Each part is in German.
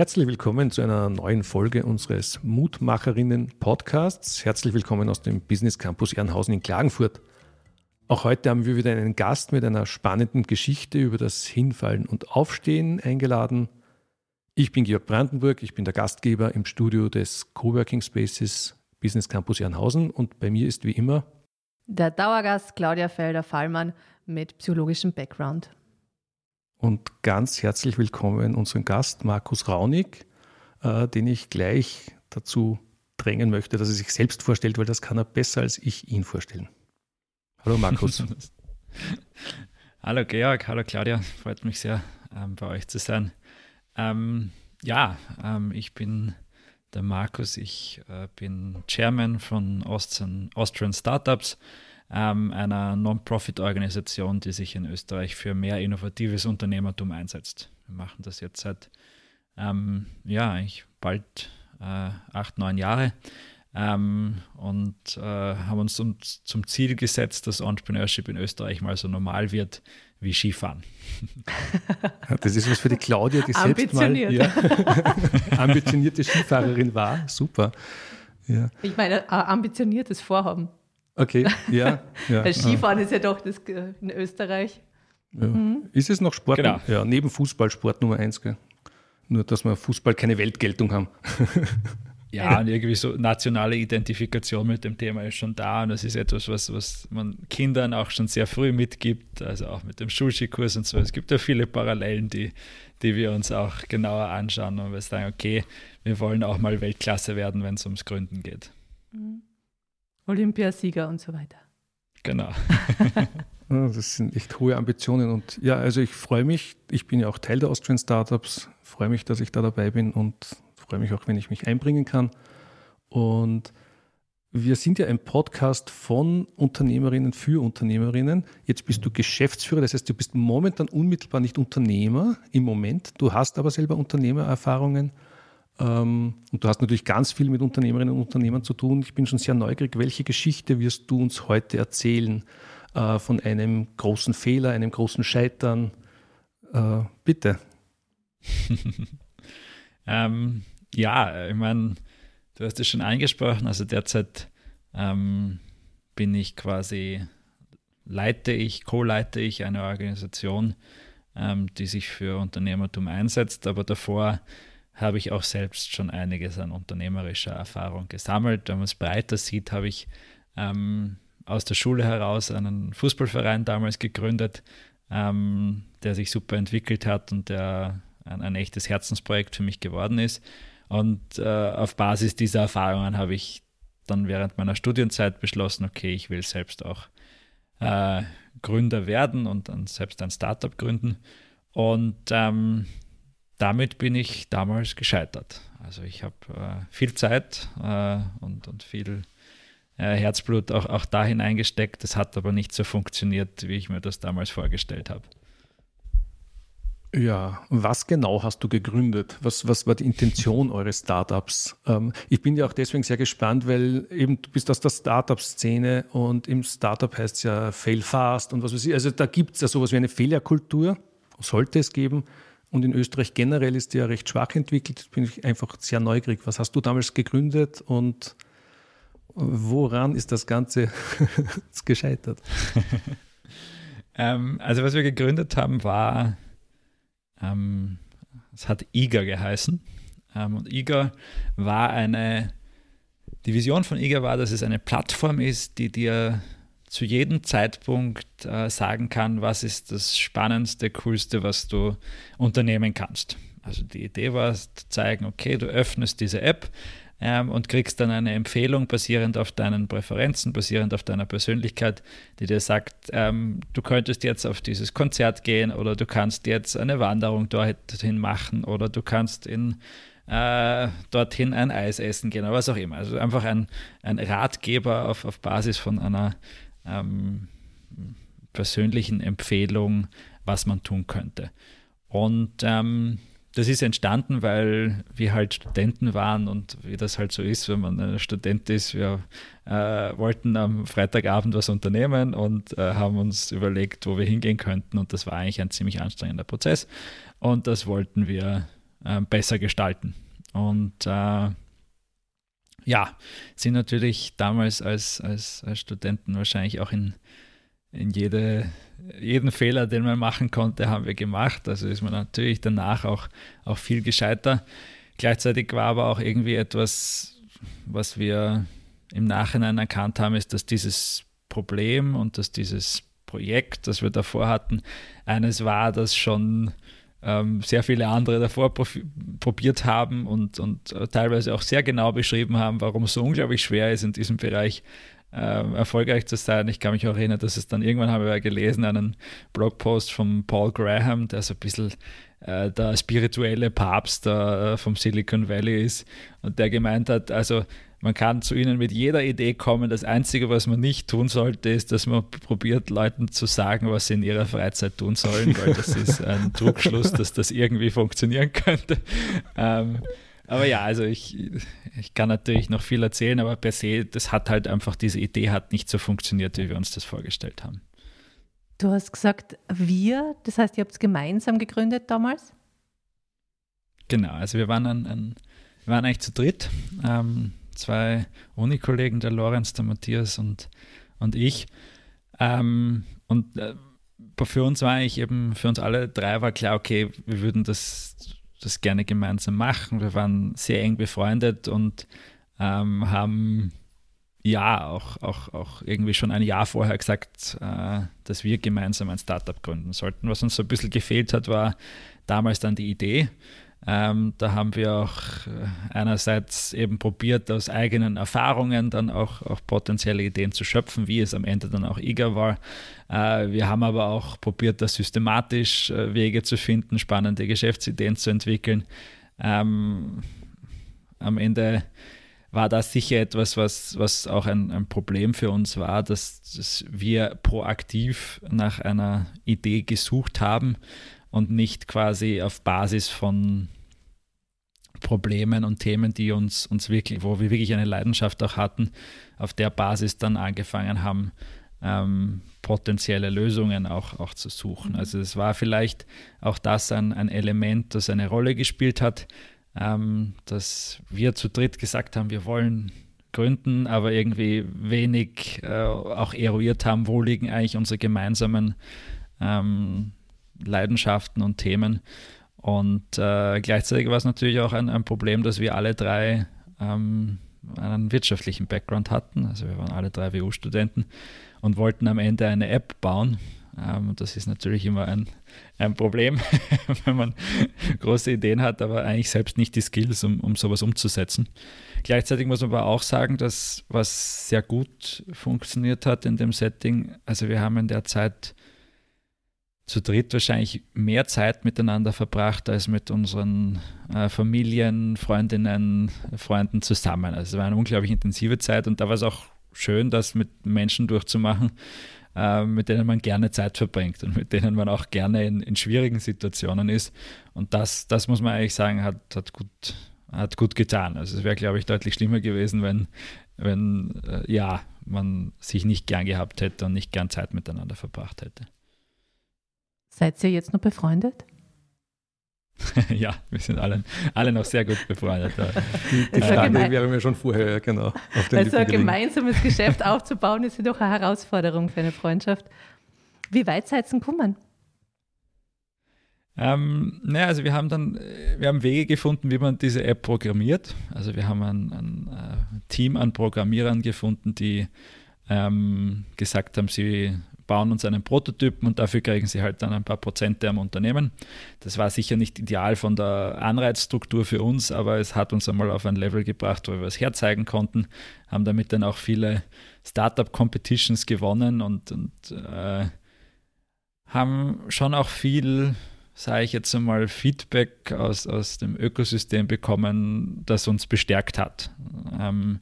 Herzlich willkommen zu einer neuen Folge unseres Mutmacherinnen-Podcasts. Herzlich willkommen aus dem Business Campus Ehrenhausen in Klagenfurt. Auch heute haben wir wieder einen Gast mit einer spannenden Geschichte über das Hinfallen und Aufstehen eingeladen. Ich bin Georg Brandenburg, ich bin der Gastgeber im Studio des Coworking Spaces Business Campus Ehrenhausen und bei mir ist wie immer der Dauergast Claudia Felder-Fallmann mit psychologischem Background. Und ganz herzlich willkommen unseren Gast Markus Raunig, äh, den ich gleich dazu drängen möchte, dass er sich selbst vorstellt, weil das kann er besser als ich ihn vorstellen. Hallo Markus. hallo Georg, hallo Claudia, freut mich sehr, ähm, bei euch zu sein. Ähm, ja, ähm, ich bin der Markus, ich äh, bin Chairman von Austrian, Austrian Startups, ähm, einer Non-Profit-Organisation, die sich in Österreich für mehr innovatives Unternehmertum einsetzt. Wir machen das jetzt seit, ähm, ja, eigentlich bald äh, acht, neun Jahre ähm, und äh, haben uns zum, zum, Ziel gesetzt, dass Entrepreneurship in Österreich mal so normal wird wie Skifahren. Das ist was für die Claudia, die selbst mal ja, ambitionierte Skifahrerin war. Super. Ja. Ich meine, ambitioniertes Vorhaben. Okay, ja. ja Weil Skifahren ist ja doch das in Österreich. Ja. Mhm. Ist es noch Sport? Genau. Ja, neben Fußball Sport Nummer eins. Gell? Nur, dass wir Fußball keine Weltgeltung haben. Ja, und irgendwie so nationale Identifikation mit dem Thema ist schon da und das ist etwas, was, was man Kindern auch schon sehr früh mitgibt, also auch mit dem Schulskikurs und so. Es gibt ja viele Parallelen, die, die wir uns auch genauer anschauen und wir sagen, okay, wir wollen auch mal Weltklasse werden, wenn es ums Gründen geht. Mhm. Olympiasieger und so weiter. Genau. das sind echt hohe Ambitionen und ja, also ich freue mich, ich bin ja auch Teil der Austrian Startups, freue mich, dass ich da dabei bin und freue mich auch, wenn ich mich einbringen kann. Und wir sind ja ein Podcast von Unternehmerinnen für Unternehmerinnen. Jetzt bist du Geschäftsführer, das heißt, du bist momentan unmittelbar nicht Unternehmer im Moment. Du hast aber selber Unternehmererfahrungen und du hast natürlich ganz viel mit Unternehmerinnen und Unternehmern zu tun. Ich bin schon sehr neugierig, welche Geschichte wirst du uns heute erzählen äh, von einem großen Fehler, einem großen Scheitern? Äh, bitte. ähm, ja, ich meine, du hast es schon angesprochen, also derzeit ähm, bin ich quasi, leite ich, co-leite ich eine Organisation, ähm, die sich für Unternehmertum einsetzt, aber davor habe ich auch selbst schon einiges an unternehmerischer Erfahrung gesammelt. Wenn man es breiter sieht, habe ich ähm, aus der Schule heraus einen Fußballverein damals gegründet, ähm, der sich super entwickelt hat und der ein, ein echtes Herzensprojekt für mich geworden ist. Und äh, auf Basis dieser Erfahrungen habe ich dann während meiner Studienzeit beschlossen, okay, ich will selbst auch äh, Gründer werden und dann selbst ein Startup gründen. Und ähm, damit bin ich damals gescheitert. Also ich habe äh, viel Zeit äh, und, und viel äh, Herzblut auch, auch da hineingesteckt. Das hat aber nicht so funktioniert, wie ich mir das damals vorgestellt habe. Ja, was genau hast du gegründet? Was, was war die Intention eures Startups? Ähm, ich bin ja auch deswegen sehr gespannt, weil eben du bist aus der Startup-Szene und im Startup heißt es ja Fail Fast und was weiß ich. Also da gibt es ja sowas wie eine Fehlerkultur, sollte es geben. Und in Österreich generell ist die ja recht schwach entwickelt. Da bin ich einfach sehr neugierig. Was hast du damals gegründet und woran ist das Ganze gescheitert? ähm, also was wir gegründet haben, war ähm, es hat IGA geheißen. Ähm, und IGA war eine, die Vision von IGA war, dass es eine Plattform ist, die dir zu jedem Zeitpunkt äh, sagen kann, was ist das Spannendste, Coolste, was du unternehmen kannst. Also die Idee war zu zeigen, okay, du öffnest diese App, ähm, und kriegst dann eine Empfehlung basierend auf deinen Präferenzen, basierend auf deiner Persönlichkeit, die dir sagt, ähm, du könntest jetzt auf dieses Konzert gehen oder du kannst jetzt eine Wanderung dorthin machen oder du kannst in äh, dorthin ein Eis essen gehen oder was auch immer. Also einfach ein, ein Ratgeber auf, auf Basis von einer ähm, persönlichen Empfehlung, was man tun könnte. Und ähm, das ist entstanden, weil wir halt Studenten waren und wie das halt so ist, wenn man ein Student ist. Wir äh, wollten am Freitagabend was unternehmen und äh, haben uns überlegt, wo wir hingehen könnten. Und das war eigentlich ein ziemlich anstrengender Prozess. Und das wollten wir äh, besser gestalten. Und äh, ja, sind natürlich damals als, als, als Studenten wahrscheinlich auch in, in jede, jeden Fehler, den man machen konnte, haben wir gemacht. Also ist man natürlich danach auch, auch viel gescheiter. Gleichzeitig war aber auch irgendwie etwas, was wir im Nachhinein erkannt haben, ist, dass dieses Problem und dass dieses Projekt, das wir davor hatten, eines war, das schon ähm, sehr viele andere davor probiert haben und, und äh, teilweise auch sehr genau beschrieben haben, warum es so unglaublich schwer ist, in diesem Bereich äh, erfolgreich zu sein. Ich kann mich auch erinnern, dass es dann irgendwann habe ich gelesen, einen Blogpost von Paul Graham, der so ein bisschen äh, der spirituelle Papst äh, vom Silicon Valley ist und der gemeint hat, also man kann zu ihnen mit jeder Idee kommen. Das Einzige, was man nicht tun sollte, ist, dass man probiert, Leuten zu sagen, was sie in ihrer Freizeit tun sollen, weil das ist ein Trugschluss, dass das irgendwie funktionieren könnte. Ähm, aber ja, also ich, ich kann natürlich noch viel erzählen, aber per se, das hat halt einfach, diese Idee hat nicht so funktioniert, wie wir uns das vorgestellt haben. Du hast gesagt, wir, das heißt, ihr habt es gemeinsam gegründet damals? Genau, also wir waren, ein, ein wir waren eigentlich zu dritt. Ähm, zwei Unikollegen, der Lorenz, der Matthias und, und ich. Ähm, und äh, für uns war eigentlich eben, für uns alle drei war klar, okay, wir würden das, das gerne gemeinsam machen. Wir waren sehr eng befreundet und ähm, haben ja auch, auch, auch irgendwie schon ein Jahr vorher gesagt, äh, dass wir gemeinsam ein Startup gründen sollten. Was uns so ein bisschen gefehlt hat, war damals dann die Idee. Ähm, da haben wir auch äh, einerseits eben probiert, aus eigenen Erfahrungen dann auch, auch potenzielle Ideen zu schöpfen, wie es am Ende dann auch IGA war. Äh, wir haben aber auch probiert, da systematisch äh, Wege zu finden, spannende Geschäftsideen zu entwickeln. Ähm, am Ende war das sicher etwas, was, was auch ein, ein Problem für uns war, dass, dass wir proaktiv nach einer Idee gesucht haben und nicht quasi auf Basis von Problemen und Themen, die uns, uns wirklich, wo wir wirklich eine Leidenschaft auch hatten, auf der Basis dann angefangen haben, ähm, potenzielle Lösungen auch, auch zu suchen. Also es war vielleicht auch das ein, ein Element, das eine Rolle gespielt hat, ähm, dass wir zu dritt gesagt haben, wir wollen gründen, aber irgendwie wenig äh, auch eruiert haben, wo liegen eigentlich unsere gemeinsamen ähm, Leidenschaften und Themen. Und äh, gleichzeitig war es natürlich auch ein, ein, Problem, dass wir alle drei ähm, einen wirtschaftlichen Background hatten. Also wir waren alle drei WU-Studenten und wollten am Ende eine App bauen. Ähm, das ist natürlich immer ein, ein Problem, wenn man große Ideen hat, aber eigentlich selbst nicht die Skills, um, um sowas umzusetzen. Gleichzeitig muss man aber auch sagen, dass was sehr gut funktioniert hat in dem Setting, also wir haben in der Zeit zu dritt wahrscheinlich mehr Zeit miteinander verbracht als mit unseren äh, Familien, Freundinnen, Freunden zusammen. Also es war eine unglaublich intensive Zeit und da war es auch schön, das mit Menschen durchzumachen, äh, mit denen man gerne Zeit verbringt und mit denen man auch gerne in, in schwierigen Situationen ist. Und das, das muss man eigentlich sagen, hat, hat, gut, hat gut getan. Also es wäre, glaube ich, deutlich schlimmer gewesen, wenn, wenn äh, ja, man sich nicht gern gehabt hätte und nicht gern Zeit miteinander verbracht hätte. Seid ihr jetzt noch befreundet? ja, wir sind alle, alle noch sehr gut befreundet. Die, die Frage wäre mir schon vorher, genau. Auf den also ein gemeinsames Geschäft aufzubauen, ist ja doch eine Herausforderung für eine Freundschaft. Wie weit seid ihr gekommen? Ähm, naja, also wir haben dann, wir haben Wege gefunden, wie man diese App programmiert. Also wir haben ein, ein, ein äh, Team an Programmierern gefunden, die ähm, gesagt haben, sie bauen uns einen Prototypen und dafür kriegen sie halt dann ein paar Prozente am Unternehmen. Das war sicher nicht ideal von der Anreizstruktur für uns, aber es hat uns einmal auf ein Level gebracht, wo wir es herzeigen konnten, haben damit dann auch viele Startup-Competitions gewonnen und, und äh, haben schon auch viel, sage ich jetzt einmal, Feedback aus, aus dem Ökosystem bekommen, das uns bestärkt hat. Ähm,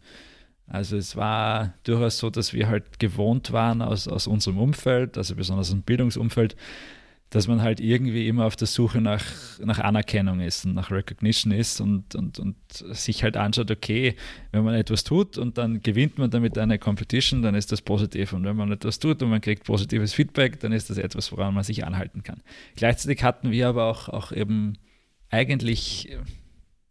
also es war durchaus so, dass wir halt gewohnt waren aus, aus unserem Umfeld, also besonders im Bildungsumfeld, dass man halt irgendwie immer auf der Suche nach, nach Anerkennung ist und nach Recognition ist und, und, und sich halt anschaut, okay, wenn man etwas tut und dann gewinnt man damit eine Competition, dann ist das positiv. Und wenn man etwas tut und man kriegt positives Feedback, dann ist das etwas, woran man sich anhalten kann. Gleichzeitig hatten wir aber auch, auch eben eigentlich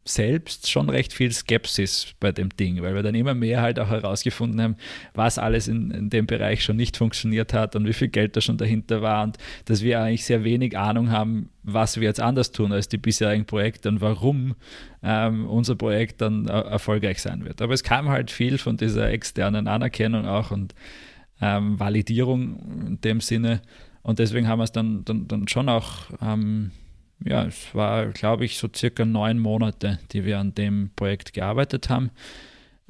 selbst schon recht viel Skepsis bei dem Ding, weil wir dann immer mehr halt auch herausgefunden haben, was alles in, in, dem Bereich schon nicht funktioniert hat und wie viel Geld da schon dahinter war und dass wir eigentlich sehr wenig Ahnung haben, was wir jetzt anders tun als die bisherigen Projekte und warum ähm, unser Projekt dann erfolgreich sein wird. Aber es kam halt viel von dieser externen Anerkennung auch und ähm, Validierung in dem Sinne und deswegen haben wir es dann, dann, dann schon auch ähm, ja, es war, glaube ich, so circa neun Monate, die wir an dem Projekt gearbeitet haben.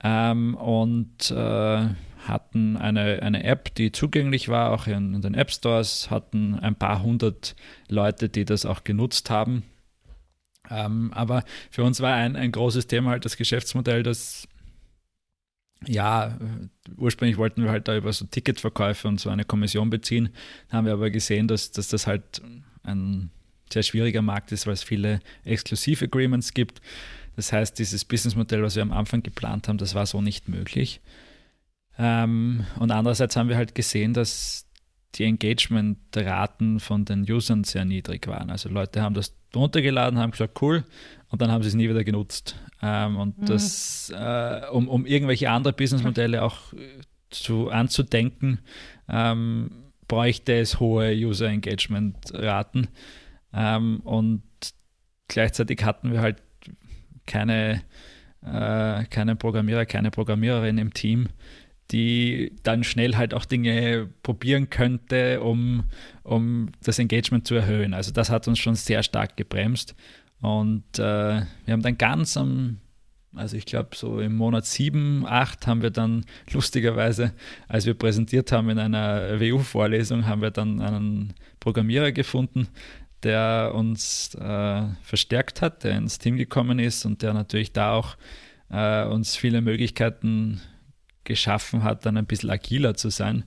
Ähm, und äh, hatten eine, eine App, die zugänglich war, auch in, in, den App Stores, hatten ein paar hundert Leute, die das auch genutzt haben. Ähm, aber für uns war ein, ein großes Thema halt das Geschäftsmodell, das ja, ursprünglich wollten wir halt da über so Ticketverkäufe und so eine Kommission beziehen, haben wir aber gesehen, dass, dass das halt ein sehr schwieriger Markt ist, weil es viele Exklusiv-Agreements gibt. Das heißt, dieses Businessmodell, was wir am Anfang geplant haben, das war so nicht möglich. Ähm, und andererseits haben wir halt gesehen, dass die Engagement-Raten von den Usern sehr niedrig waren. Also Leute haben das runtergeladen, haben gesagt, cool, und dann haben sie es nie wieder genutzt. Ähm, und mhm. das, äh, um, um irgendwelche andere Businessmodelle auch äh, zu, anzudenken, ähm, bräuchte es hohe User-Engagement-Raten. Ähm, und gleichzeitig hatten wir halt keine, äh, keine Programmierer, keine Programmiererin im Team, die dann schnell halt auch Dinge probieren könnte, um, um das Engagement zu erhöhen. Also das hat uns schon sehr stark gebremst. Und äh, wir haben dann ganz am, also ich glaube so im Monat 7, 8 haben wir dann lustigerweise, als wir präsentiert haben in einer WU-Vorlesung, haben wir dann einen Programmierer gefunden, der uns äh, verstärkt hat, der ins Team gekommen ist und der natürlich da auch äh, uns viele Möglichkeiten geschaffen hat, dann ein bisschen agiler zu sein.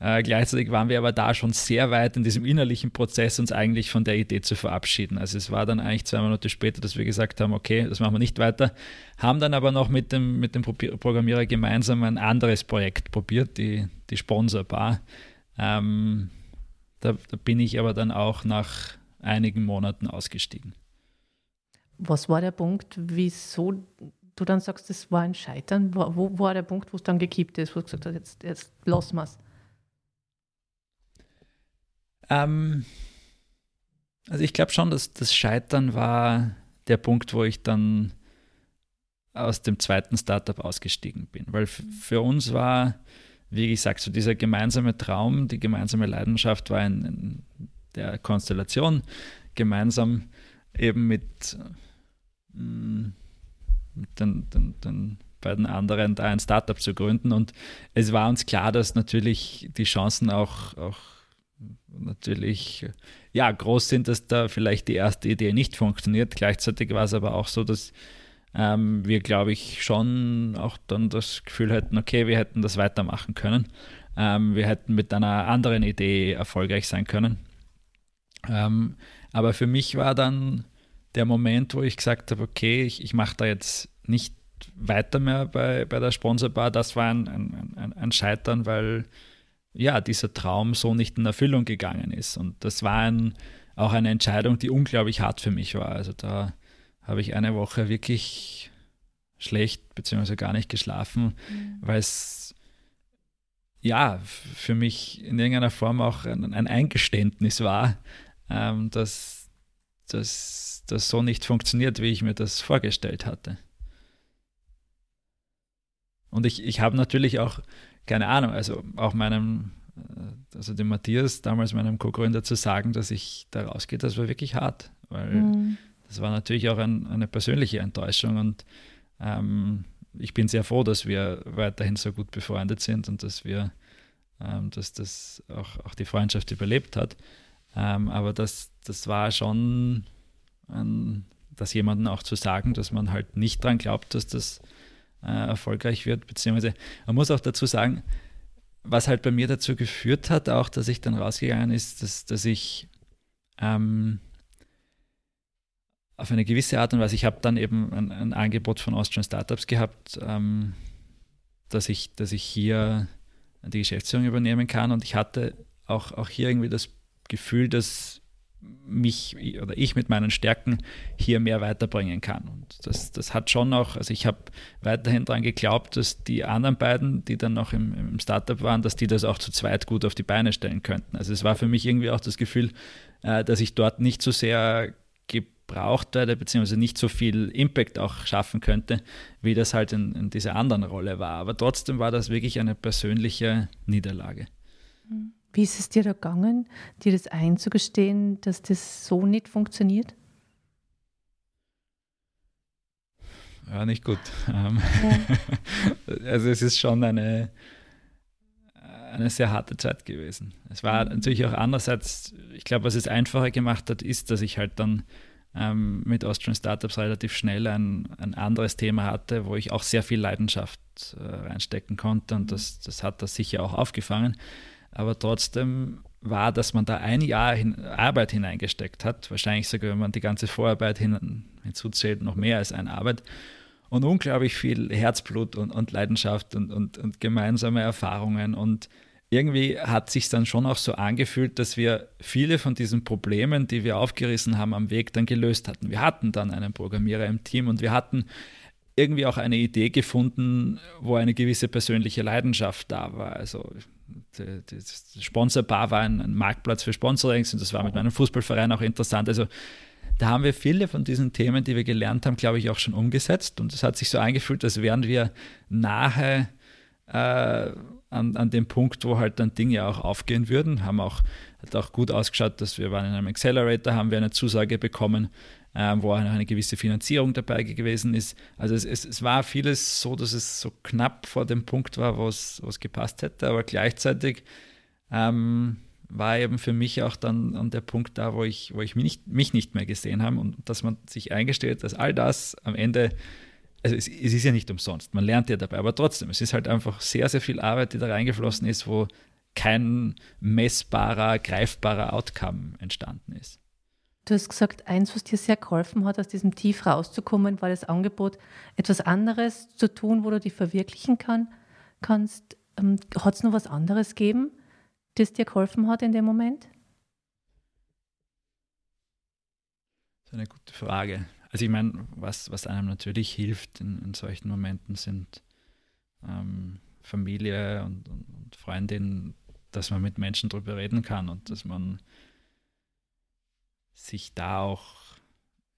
Äh, gleichzeitig waren wir aber da schon sehr weit in diesem innerlichen Prozess, uns eigentlich von der Idee zu verabschieden. Also es war dann eigentlich zwei Monate später, dass wir gesagt haben, okay, das machen wir nicht weiter, haben dann aber noch mit dem, mit dem Programmierer gemeinsam ein anderes Projekt probiert, die, die Sponsorbar. Ähm, da, da bin ich aber dann auch nach einigen Monaten ausgestiegen. Was war der Punkt, wieso du dann sagst, das war ein Scheitern? Wo, wo war der Punkt, wo es dann gekippt ist, wo du gesagt hast, jetzt, jetzt lassen wir es? Ähm, also ich glaube schon, dass das Scheitern war der Punkt, wo ich dann aus dem zweiten Startup ausgestiegen bin. Weil für uns war wie gesagt, so dieser gemeinsame Traum, die gemeinsame Leidenschaft war in, in der Konstellation, gemeinsam eben mit, mm, mit den, den, den beiden anderen da ein Startup zu gründen. Und es war uns klar, dass natürlich die Chancen auch, auch natürlich ja, groß sind, dass da vielleicht die erste Idee nicht funktioniert. Gleichzeitig war es aber auch so, dass ähm, wir, glaube ich, schon auch dann das Gefühl hätten, okay, wir hätten das weitermachen können. Ähm, wir hätten mit einer anderen Idee erfolgreich sein können. Ähm, aber für mich war dann der Moment, wo ich gesagt habe, okay, ich, ich mache da jetzt nicht weiter mehr bei, bei der Sponsorbar. Das war ein, ein, ein Scheitern, weil ja, dieser Traum so nicht in Erfüllung gegangen ist. Und das war ein, auch eine Entscheidung, die unglaublich hart für mich war. Also da habe ich eine Woche wirklich schlecht bzw. gar nicht geschlafen, mhm. weil es ja für mich in irgendeiner Form auch ein, ein Eingeständnis war, ähm, dass das so nicht funktioniert, wie ich mir das vorgestellt hatte. Und ich, ich habe natürlich auch, keine Ahnung, also auch meinem, äh, also dem Matthias, damals meinem Co-Gründer, zu sagen, dass ich da rausgehe, das war wirklich hart, weil mhm das war natürlich auch ein, eine persönliche Enttäuschung und ähm, ich bin sehr froh, dass wir weiterhin so gut befreundet sind und dass wir, ähm, dass das auch, auch die Freundschaft überlebt hat. Ähm, aber das, das war schon, ein, das jemandem auch zu sagen, dass man halt nicht dran glaubt, dass das äh, erfolgreich wird, beziehungsweise man muss auch dazu sagen, was halt bei mir dazu geführt hat, auch dass ich dann rausgegangen ist, dass, dass ich ähm, auf eine gewisse Art und Weise. Ich habe dann eben ein, ein, Angebot von Austrian Startups gehabt, ähm, dass, ich, dass ich hier die Geschäftsführung übernehmen kann. Und ich hatte auch, auch hier irgendwie das Gefühl, dass mich oder ich mit meinen Stärken hier mehr weiterbringen kann. Und das, das hat schon auch, also ich habe weiterhin daran geglaubt, dass die anderen beiden, die dann noch im, im Startup waren, dass die das auch zu zweit gut auf die Beine stellen könnten. Also es war für mich irgendwie auch das Gefühl, äh, dass ich dort nicht so sehr gebraucht werde, beziehungsweise nicht so viel Impact auch schaffen könnte, wie das halt in, in dieser anderen Rolle war. Aber trotzdem war das wirklich eine persönliche Niederlage. Wie ist es dir da gegangen, dir das einzugestehen, dass das so nicht funktioniert? Ja, nicht gut. Ähm, ja. also es ist schon eine, eine sehr harte Zeit gewesen. Es war mhm. natürlich auch andererseits, ich glaube, was es einfacher gemacht hat, ist, dass ich halt dann ähm, mit Austrian Startups relativ schnell ein, ein anderes Thema hatte, wo ich auch sehr viel Leidenschaft äh, reinstecken konnte und das, das hat das sicher auch aufgefangen. Aber trotzdem war, dass man da ein Jahr hin, Arbeit hineingesteckt hat, wahrscheinlich sogar, wenn man die ganze Vorarbeit hin, hinzuzählt, noch mehr als eine Arbeit und unglaublich viel Herzblut und, und Leidenschaft und, und, und gemeinsame Erfahrungen und irgendwie hat sich dann schon auch so angefühlt, dass wir viele von diesen Problemen, die wir aufgerissen haben am Weg, dann gelöst hatten. Wir hatten dann einen Programmierer im Team und wir hatten irgendwie auch eine Idee gefunden, wo eine gewisse persönliche Leidenschaft da war. Also das Sponsorbar war ein, ein Marktplatz für Sponsorings und das war mit meinem Fußballverein auch interessant. Also da haben wir viele von diesen Themen, die wir gelernt haben, glaube ich, auch schon umgesetzt. Und es hat sich so eingefühlt, als wären wir nahe äh, an, an dem Punkt, wo halt dann Dinge auch aufgehen würden. Haben auch, hat auch gut ausgeschaut, dass wir waren in einem Accelerator, haben wir eine Zusage bekommen, äh, wo auch eine gewisse Finanzierung dabei gewesen ist. Also es, es, es, war vieles so, dass es so knapp vor dem Punkt war, wo es gepasst hätte, aber gleichzeitig ähm, war eben für mich auch dann an der Punkt da, wo ich, wo ich mich, nicht, mich nicht mehr gesehen habe und dass man sich eingestellt, dass all das am Ende also es, es, ist ja nicht umsonst, man lernt ja dabei, aber trotzdem, es ist halt einfach sehr, sehr viel Arbeit, die da reingeflossen ist, wo kein messbarer, greifbarer Outcome entstanden ist. Du hast gesagt, eins, was dir sehr geholfen hat, aus diesem Tief rauszukommen, war das Angebot, etwas anderes zu tun, wo du dich verwirklichen kann, kannst. Ähm, hat es noch was anderes gegeben, das dir geholfen hat in dem Moment? Das ist eine gute Frage. Also ich meine, was, was einem natürlich hilft in, in solchen Momenten sind ähm, Familie und, und, und Freundinnen, dass man mit Menschen darüber reden kann und dass man sich da auch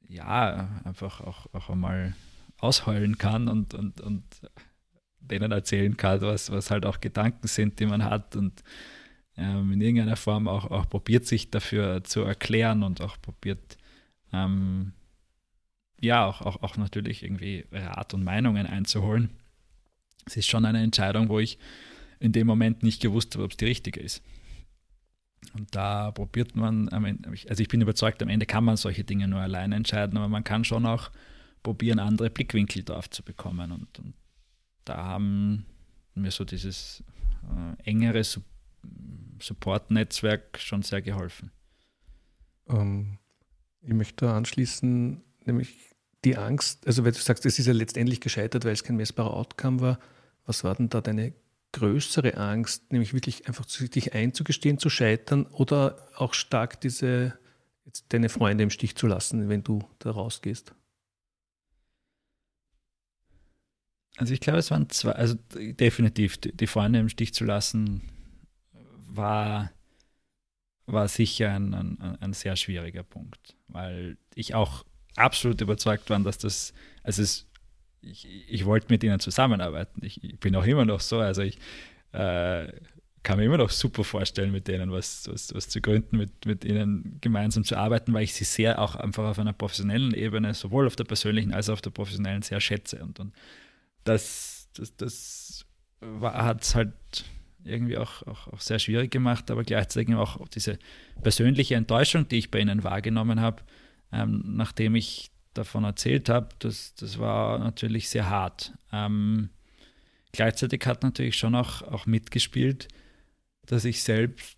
ja einfach auch, auch einmal ausheulen kann und, und, und denen erzählen kann, was, was halt auch Gedanken sind, die man hat und ähm, in irgendeiner Form auch, auch probiert, sich dafür zu erklären und auch probiert, ähm, ja, auch, auch, auch natürlich irgendwie Rat und Meinungen einzuholen. Es ist schon eine Entscheidung, wo ich in dem Moment nicht gewusst habe, ob es die richtige ist. Und da probiert man, also ich bin überzeugt, am Ende kann man solche Dinge nur alleine entscheiden, aber man kann schon auch probieren, andere Blickwinkel drauf zu bekommen. Und, und da haben mir so dieses äh, engere Support-Netzwerk schon sehr geholfen. Ähm, ich möchte anschließen, nämlich die Angst, also weil du sagst, es ist ja letztendlich gescheitert, weil es kein messbarer Outcome war. Was war denn da deine größere Angst, nämlich wirklich einfach sich einzugestehen, zu scheitern oder auch stark diese jetzt deine Freunde im Stich zu lassen, wenn du da rausgehst? Also ich glaube, es waren zwei, also definitiv die Freunde im Stich zu lassen, war, war sicher ein, ein, ein sehr schwieriger Punkt, weil ich auch absolut überzeugt waren, dass das, also es, ich, ich wollte mit ihnen zusammenarbeiten. Ich, ich, bin auch immer noch so, also ich äh, kann mir immer noch super vorstellen, mit denen was, was, was zu gründen, mit, mit ihnen gemeinsam zu arbeiten, weil ich sie sehr auch einfach auf einer professionellen Ebene, sowohl auf der persönlichen als auch auf der professionellen, sehr schätze. Und, und das, das, das hat es halt irgendwie auch, auch, auch, sehr schwierig gemacht, aber gleichzeitig auch diese persönliche Enttäuschung, die ich bei ihnen wahrgenommen habe, ähm, nachdem ich davon erzählt habe, das, das war natürlich sehr hart. Ähm, gleichzeitig hat natürlich schon auch, auch mitgespielt, dass ich selbst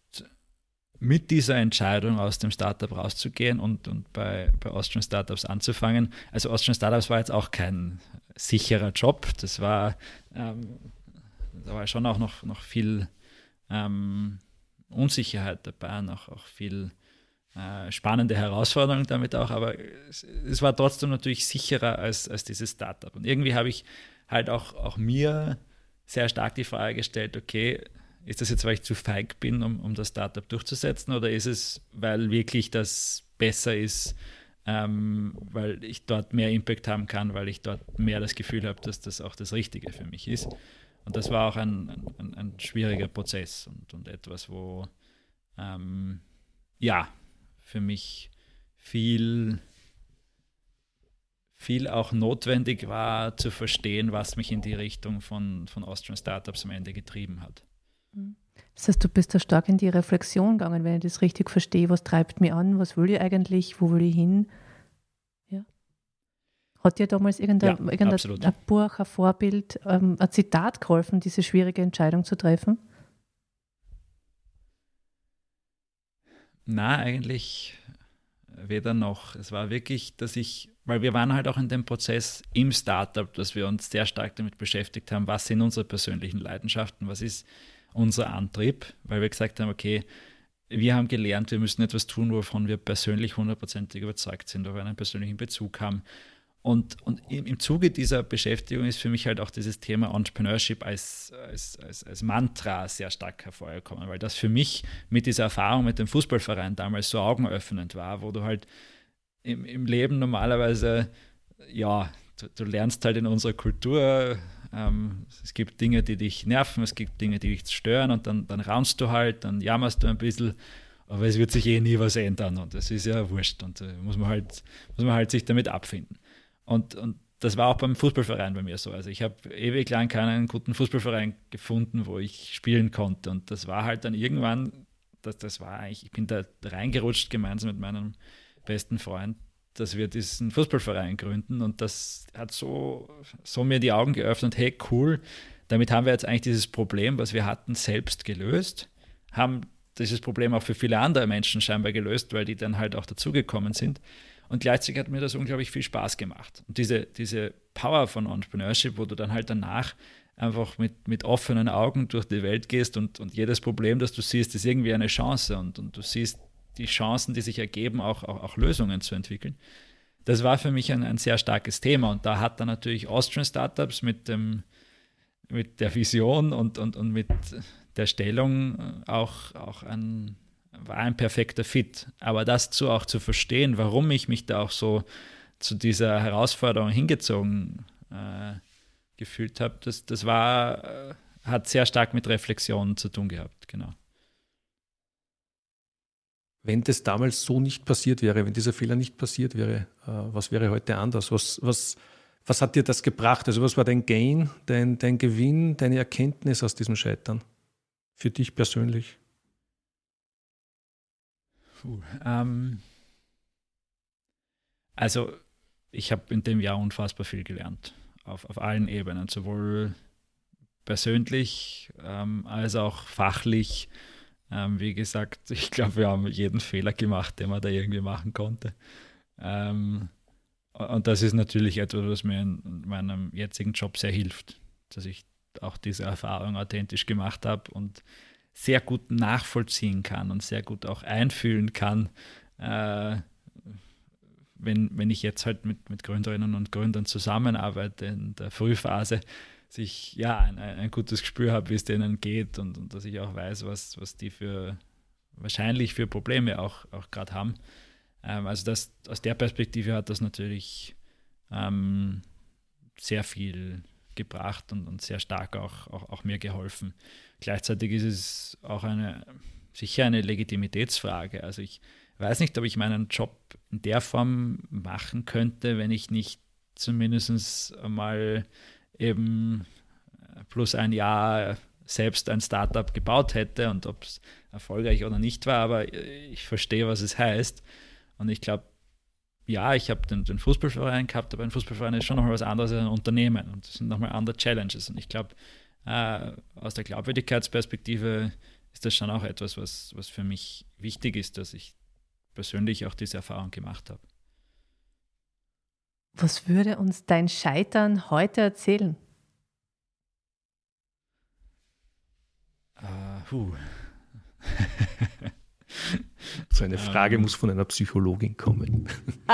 mit dieser Entscheidung aus dem Startup rauszugehen und, und bei, bei Austrian Startups anzufangen. Also Austrian Startups war jetzt auch kein sicherer Job. Das war, ähm, da war schon auch noch, noch viel ähm, Unsicherheit dabei, noch auch viel äh, spannende Herausforderung damit auch, aber es, es, war trotzdem natürlich sicherer als, als dieses Startup. Und irgendwie habe ich halt auch, auch mir sehr stark die Frage gestellt, okay, ist das jetzt, weil ich zu feig bin, um, um das Startup durchzusetzen, oder ist es, weil wirklich das besser ist, ähm, weil ich dort mehr Impact haben kann, weil ich dort mehr das Gefühl habe, dass das auch das Richtige für mich ist. Und das war auch ein, ein, ein schwieriger Prozess und, und etwas, wo ähm, ja, für mich viel, viel auch notwendig war zu verstehen, was mich in die Richtung von, von Austrian Startups am Ende getrieben hat. Das heißt, du bist da stark in die Reflexion gegangen, wenn ich das richtig verstehe. Was treibt mich an? Was will ich eigentlich? Wo will ich hin? Ja. Hat dir damals irgendein, ja, irgendein ein Buch, ein Vorbild, ähm, ein Zitat geholfen, diese schwierige Entscheidung zu treffen? Na, eigentlich weder noch. Es war wirklich, dass ich, weil wir waren halt auch in dem Prozess im Startup, dass wir uns sehr stark damit beschäftigt haben, was sind unsere persönlichen Leidenschaften, was ist unser Antrieb, weil wir gesagt haben, okay, wir haben gelernt, wir müssen etwas tun, wovon wir persönlich hundertprozentig überzeugt sind, wo wir einen persönlichen Bezug haben. Und, und im, Zuge dieser Beschäftigung ist für mich halt auch dieses Thema Entrepreneurship als, als, als, als Mantra sehr stark hervorgekommen, weil das für mich mit dieser Erfahrung mit dem Fußballverein damals so augenöffnend war, wo du halt im, im Leben normalerweise, ja, du, du lernst halt in unserer Kultur, ähm, es gibt Dinge, die dich nerven, es gibt Dinge, die dich stören und dann, dann raunst du halt, dann jammerst du ein bisschen aber es wird sich eh nie was ändern und das ist ja wurscht und äh, muss man halt muss man halt sich damit abfinden. Und, und das war auch beim Fußballverein bei mir so. Also ich habe ewig lang keinen guten Fußballverein gefunden, wo ich spielen konnte. Und das war halt dann irgendwann, das, das war eigentlich, ich bin da reingerutscht gemeinsam mit meinem besten Freund, dass wir diesen Fußballverein gründen. Und das hat so, so mir die Augen geöffnet, hey cool, damit haben wir jetzt eigentlich dieses Problem, was wir hatten, selbst gelöst, haben dieses Problem auch für viele andere Menschen scheinbar gelöst, weil die dann halt auch dazugekommen sind. Und gleichzeitig hat mir das unglaublich viel Spaß gemacht. Und diese, diese Power von Entrepreneurship, wo du dann halt danach einfach mit, mit offenen Augen durch die Welt gehst und, und jedes Problem, das du siehst, ist irgendwie eine Chance und, und du siehst die Chancen, die sich ergeben, auch, auch, auch Lösungen zu entwickeln. Das war für mich ein, ein sehr starkes Thema und da hat dann natürlich Austrian Startups mit, dem, mit der Vision und, und, und mit der Stellung auch, auch ein, war ein perfekter Fit. Aber das zu auch zu verstehen, warum ich mich da auch so zu dieser Herausforderung hingezogen äh, gefühlt habe, das, das war, äh, hat sehr stark mit Reflexionen zu tun gehabt, genau. Wenn das damals so nicht passiert wäre, wenn dieser Fehler nicht passiert wäre, äh, was wäre heute anders? Was, was, was hat dir das gebracht? Also was war dein Gain, dein, dein Gewinn, deine Erkenntnis aus diesem Scheitern? Für dich persönlich? Ähm, also ich habe in dem Jahr unfassbar viel gelernt, auf, auf allen Ebenen, sowohl persönlich ähm, als auch fachlich. Ähm, wie gesagt, ich glaube, wir haben jeden Fehler gemacht, den man da irgendwie machen konnte. Ähm, und das ist natürlich etwas, was mir in meinem jetzigen Job sehr hilft, dass ich auch diese Erfahrung authentisch gemacht habe und sehr gut nachvollziehen kann und sehr gut auch einfühlen kann, äh, wenn, wenn ich jetzt halt mit, mit Gründerinnen und Gründern zusammenarbeite in der Frühphase, sich ja ein, ein gutes Gespür habe, wie es denen geht und, und, dass ich auch weiß, was, was die für wahrscheinlich für Probleme auch, auch gerade haben. Ähm, also das, aus der Perspektive hat das natürlich ähm, sehr viel gebracht und, und sehr stark auch, auch, auch mir geholfen. Gleichzeitig ist es auch eine, sicher eine Legitimitätsfrage. Also ich weiß nicht, ob ich meinen Job in der Form machen könnte, wenn ich nicht zumindest mal eben plus ein Jahr selbst ein Startup gebaut hätte und ob es erfolgreich oder nicht war, aber ich verstehe, was es heißt. Und ich glaube, ja, ich habe den, den, Fußballverein gehabt, aber ein Fußballverein ist schon nochmal was anderes als ein Unternehmen und das sind nochmal andere Challenges. Und ich glaube, äh, aus der Glaubwürdigkeitsperspektive ist das schon auch etwas, was, was für mich wichtig ist, dass ich persönlich auch diese Erfahrung gemacht habe. Was würde uns dein Scheitern heute erzählen? Uh, So eine Frage ähm, muss von einer Psychologin kommen.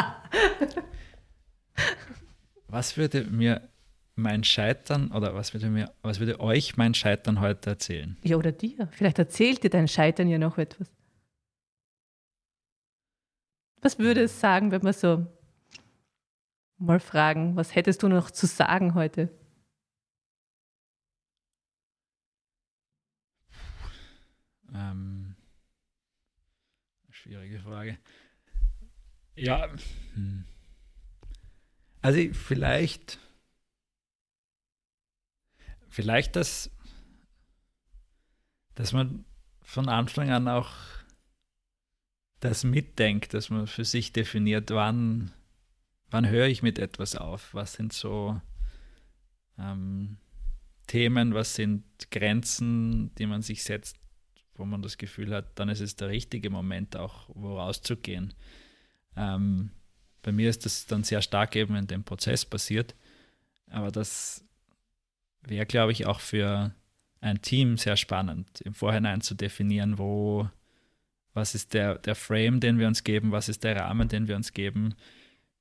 was würde mir mein Scheitern oder was würde mir, was würde euch mein Scheitern heute erzählen? Ja, oder dir. Vielleicht erzählt dir dein Scheitern ja noch etwas. Was würde es sagen, wenn wir so mal fragen, was hättest du noch zu sagen heute? Ähm, schwierige Frage. Ja, hm. also vielleicht, vielleicht, dass, dass man von Anfang an auch das mitdenkt, dass man für sich definiert, wann, wann höre ich mit etwas auf, was sind so ähm, Themen, was sind Grenzen, die man sich setzt, wo man das Gefühl hat, dann ist es der richtige Moment auch, wo rauszugehen. Ähm, bei mir ist das dann sehr stark eben in dem Prozess passiert, aber das wäre, glaube ich, auch für ein Team sehr spannend, im Vorhinein zu definieren, wo, was ist der, der Frame, den wir uns geben, was ist der Rahmen, den wir uns geben,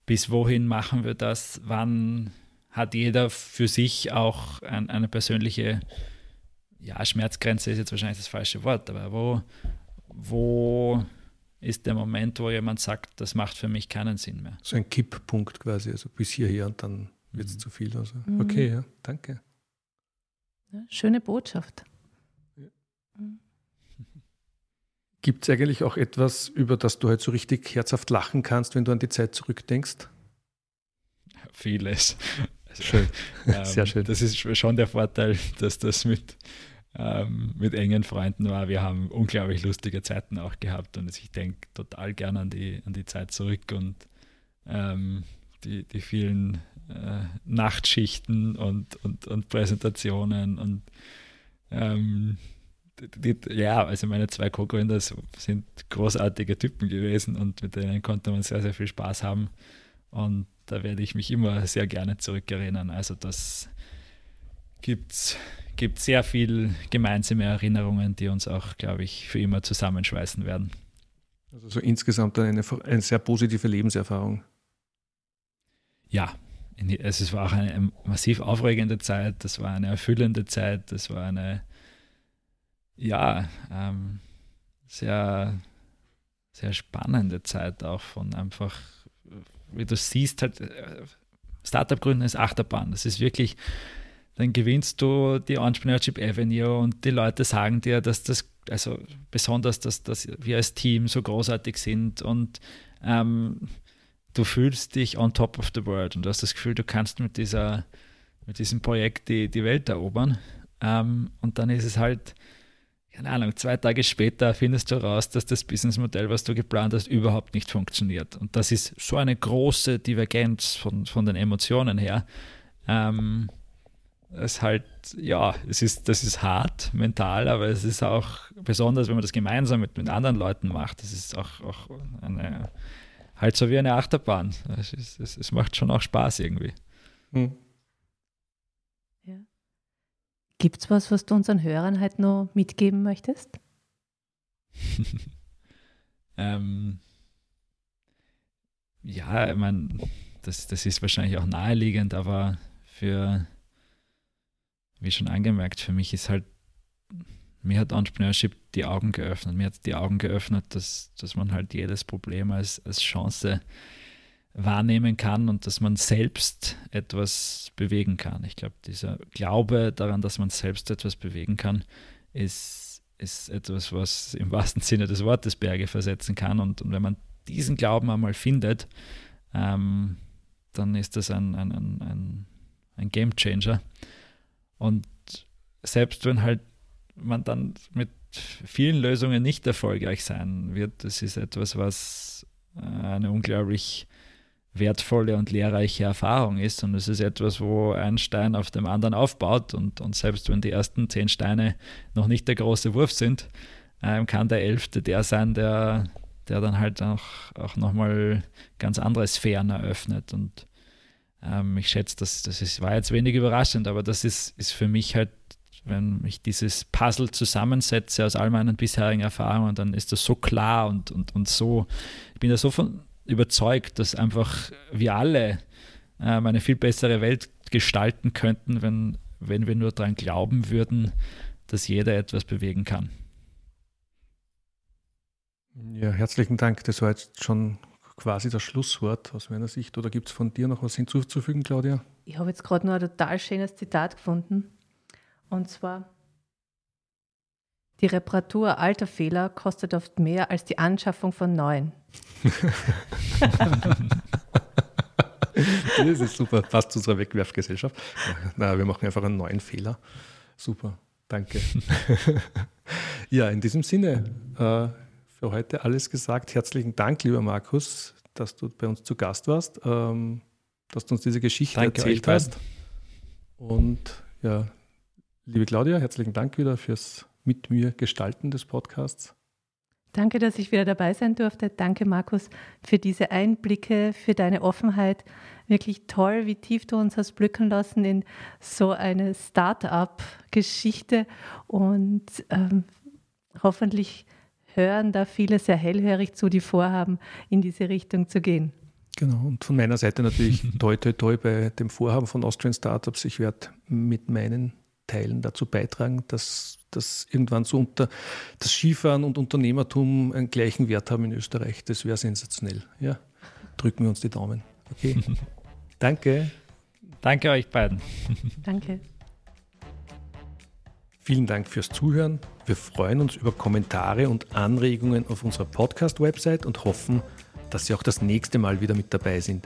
bis wohin machen wir das, wann hat jeder für sich auch ein, eine persönliche ja, Schmerzgrenze ist jetzt wahrscheinlich das falsche Wort, aber wo, wo ist der Moment, wo jemand sagt, das macht für mich keinen Sinn mehr? So ein Kipppunkt quasi, also bis hierher und dann wird es mhm. zu viel. Also. Okay, ja, danke. Schöne Botschaft. Ja. Mhm. Gibt es eigentlich auch etwas, über das du halt so richtig herzhaft lachen kannst, wenn du an die Zeit zurückdenkst? Vieles. Also, schön. Ähm, Sehr schön. Das ist schon der Vorteil, dass das mit ähm, mit engen Freunden war. Wir haben unglaublich lustige Zeiten auch gehabt und ich denke total gern an die, an die Zeit zurück und ähm, die, die vielen äh, Nachtschichten und, und, und Präsentationen und ähm, die, ja, also meine zwei Co-Gründer sind großartige Typen gewesen und mit denen konnte man sehr, sehr viel Spaß haben. Und da werde ich mich immer sehr gerne zurückerinnern. Also das gibt es gibt sehr viel gemeinsame Erinnerungen, die uns auch, glaube ich, für immer zusammenschweißen werden. Also so insgesamt eine, eine sehr positive Lebenserfahrung. Ja, es war auch eine massiv aufregende Zeit, das war eine erfüllende Zeit, das war eine, ja, ähm, sehr, sehr spannende Zeit auch von einfach, wie du siehst, halt, äh, Startup gründen ist Achterbahn. Das ist wirklich, dann gewinnst du die Entrepreneurship Avenue und die Leute sagen dir, dass das, also besonders, dass, dass wir als Team so großartig sind und ähm, du fühlst dich on top of the world und du hast das Gefühl, du kannst mit dieser, mit diesem Projekt die, die Welt erobern. Ähm, und dann ist es halt, keine Ahnung, zwei Tage später findest du raus, dass das Businessmodell, was du geplant hast, überhaupt nicht funktioniert. Und das ist so eine große Divergenz von, von den Emotionen her. Ähm, es halt, ja, es ist, das ist hart mental, aber es ist auch besonders, wenn man das gemeinsam mit, mit anderen Leuten macht. Das ist auch, auch eine, halt so wie eine Achterbahn. Es, ist, es, es macht schon auch Spaß irgendwie. Hm. Ja. Gibt es was, was du unseren Hörern halt noch mitgeben möchtest? ähm, ja, ich meine, das, das ist wahrscheinlich auch naheliegend, aber für wie schon angemerkt, für mich ist halt, mir hat Entrepreneurship die Augen geöffnet. Mir hat die Augen geöffnet, dass, dass man halt jedes Problem als, als Chance wahrnehmen kann und dass man selbst etwas bewegen kann. Ich glaube, dieser Glaube daran, dass man selbst etwas bewegen kann, ist, ist etwas, was im wahrsten Sinne des Wortes Berge versetzen kann. Und, und wenn man diesen Glauben einmal findet, ähm, dann ist das ein, ein, ein, ein Game Changer. Und selbst wenn halt man dann mit vielen Lösungen nicht erfolgreich sein wird, das ist etwas, was äh, eine unglaublich wertvolle und lehrreiche Erfahrung ist. Und es ist etwas, wo ein Stein auf dem anderen aufbaut. Und, und selbst wenn die ersten zehn Steine noch nicht der große Wurf sind, ähm, kann der elfte der sein, der, der dann halt auch, auch nochmal ganz andere Sphären eröffnet. Und ähm, ich schätze, das, das ist, war jetzt wenig überraschend, aber das ist, ist für mich halt wenn ich dieses Puzzle zusammensetze aus all meinen bisherigen Erfahrungen, dann ist das so klar und, und, und so, ich bin da so von überzeugt, dass einfach wir alle ähm, eine viel bessere Welt gestalten könnten, wenn, wenn wir nur daran glauben würden, dass jeder etwas bewegen kann. Ja, herzlichen Dank. Das war jetzt schon quasi das Schlusswort aus meiner Sicht. Oder gibt es von dir noch was hinzuzufügen, Claudia? Ich habe jetzt gerade noch ein total schönes Zitat gefunden. Und zwar, die Reparatur alter Fehler kostet oft mehr als die Anschaffung von neuen. das ist super, passt zu unserer Wegwerfgesellschaft. Na, wir machen einfach einen neuen Fehler. Super, danke. ja, in diesem Sinne, äh, für heute alles gesagt. Herzlichen Dank, lieber Markus, dass du bei uns zu Gast warst, ähm, dass du uns diese Geschichte danke erzählt hast. Und ja, liebe Claudia, herzlichen Dank wieder fürs mit mir Gestalten des Podcasts. Danke, dass ich wieder dabei sein durfte. Danke, Markus, für diese Einblicke, für deine Offenheit. Wirklich toll, wie tief du uns hast blicken lassen in so eine Start-up-Geschichte. Und ähm, hoffentlich hören da viele sehr hellhörig zu, die vorhaben, in diese Richtung zu gehen. Genau, und von meiner Seite natürlich toi toi toi bei dem Vorhaben von Austrian Startups. Ich werde mit meinen Teilen dazu beitragen, dass, dass irgendwann so unter das Skifahren und Unternehmertum einen gleichen Wert haben in Österreich. Das wäre sensationell. Ja, drücken wir uns die Daumen. Okay. Danke. Danke euch beiden. Danke. Vielen Dank fürs Zuhören. Wir freuen uns über Kommentare und Anregungen auf unserer Podcast-Website und hoffen, dass Sie auch das nächste Mal wieder mit dabei sind.